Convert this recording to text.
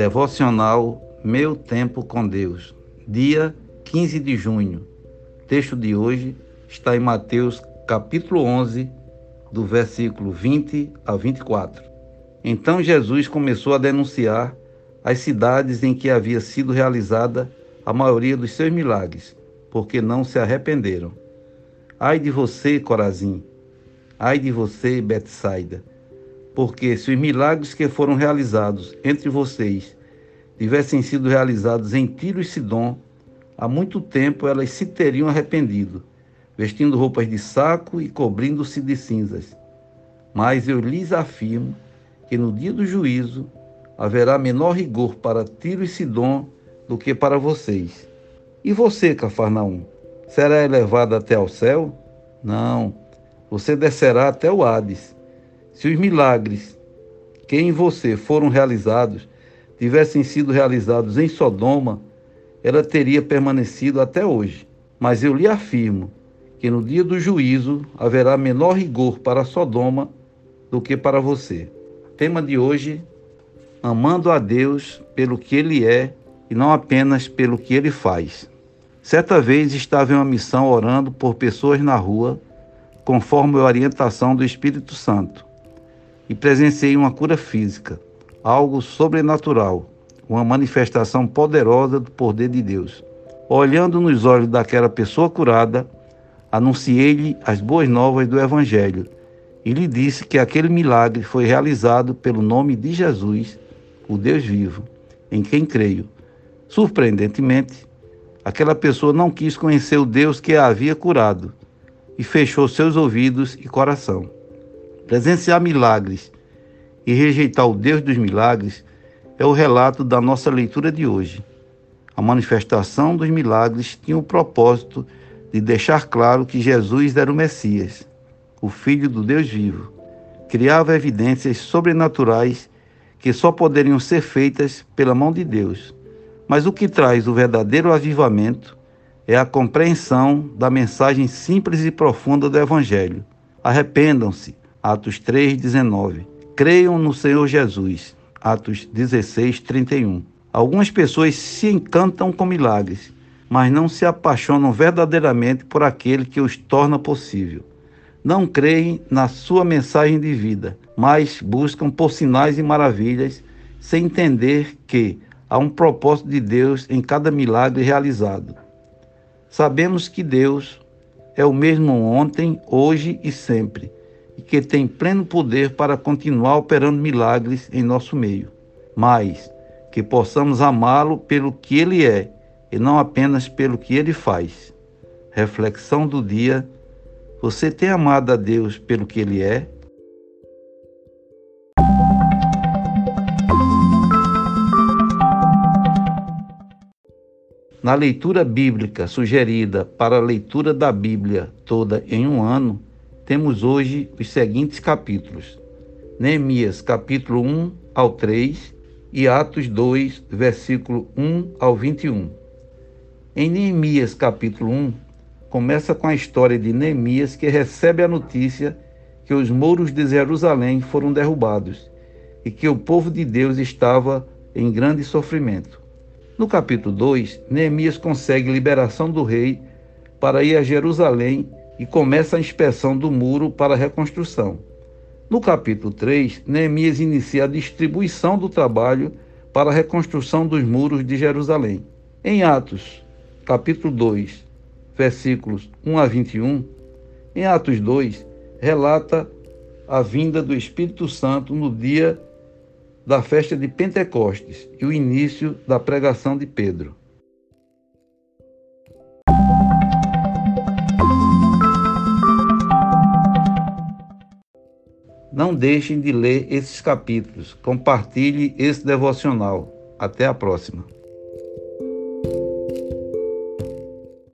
Devocional Meu Tempo com Deus, dia 15 de junho. O texto de hoje está em Mateus capítulo 11, do versículo 20 a 24. Então Jesus começou a denunciar as cidades em que havia sido realizada a maioria dos seus milagres, porque não se arrependeram. Ai de você, Corazim! Ai de você, Betsaida! Porque se os milagres que foram realizados entre vocês tivessem sido realizados em Tiro e Sidom, há muito tempo elas se teriam arrependido, vestindo roupas de saco e cobrindo-se de cinzas. Mas eu lhes afirmo que no dia do juízo haverá menor rigor para Tiro e Sidom do que para vocês. E você, Cafarnaum, será elevado até ao céu? Não, você descerá até o Hades. Se os milagres que em você foram realizados tivessem sido realizados em Sodoma, ela teria permanecido até hoje. Mas eu lhe afirmo que no dia do juízo haverá menor rigor para Sodoma do que para você. Tema de hoje: amando a Deus pelo que Ele é e não apenas pelo que Ele faz. Certa vez estava em uma missão orando por pessoas na rua, conforme a orientação do Espírito Santo, e presenciei uma cura física algo sobrenatural, uma manifestação poderosa do poder de Deus. Olhando nos olhos daquela pessoa curada, anunciei-lhe as boas novas do Evangelho e lhe disse que aquele milagre foi realizado pelo nome de Jesus, o Deus vivo, em quem creio. Surpreendentemente, aquela pessoa não quis conhecer o Deus que a havia curado e fechou seus ouvidos e coração. Presenciar milagres e rejeitar o Deus dos milagres é o relato da nossa leitura de hoje. A manifestação dos milagres tinha o propósito de deixar claro que Jesus era o Messias, o Filho do Deus vivo. Criava evidências sobrenaturais que só poderiam ser feitas pela mão de Deus. Mas o que traz o verdadeiro avivamento é a compreensão da mensagem simples e profunda do Evangelho. Arrependam-se. Atos 3, 19 creiam no Senhor Jesus. Atos 16, 31. Algumas pessoas se encantam com milagres, mas não se apaixonam verdadeiramente por aquele que os torna possível. Não creem na sua mensagem de vida, mas buscam por sinais e maravilhas, sem entender que há um propósito de Deus em cada milagre realizado. Sabemos que Deus é o mesmo ontem, hoje e sempre e que tem pleno poder para continuar operando milagres em nosso meio, mas que possamos amá-lo pelo que ele é e não apenas pelo que ele faz. Reflexão do dia: Você tem amado a Deus pelo que ele é? Na leitura bíblica sugerida para a leitura da Bíblia toda em um ano, temos hoje os seguintes capítulos: Neemias, capítulo 1 ao 3 e Atos 2, versículo 1 ao 21. Em Neemias, capítulo 1, começa com a história de Neemias que recebe a notícia que os muros de Jerusalém foram derrubados e que o povo de Deus estava em grande sofrimento. No capítulo 2, Neemias consegue liberação do rei para ir a Jerusalém e começa a inspeção do muro para a reconstrução. No capítulo 3, Neemias inicia a distribuição do trabalho para a reconstrução dos muros de Jerusalém. Em Atos, capítulo 2, versículos 1 a 21, em Atos 2, relata a vinda do Espírito Santo no dia da festa de Pentecostes e o início da pregação de Pedro. Não deixem de ler esses capítulos. Compartilhe esse devocional. Até a próxima.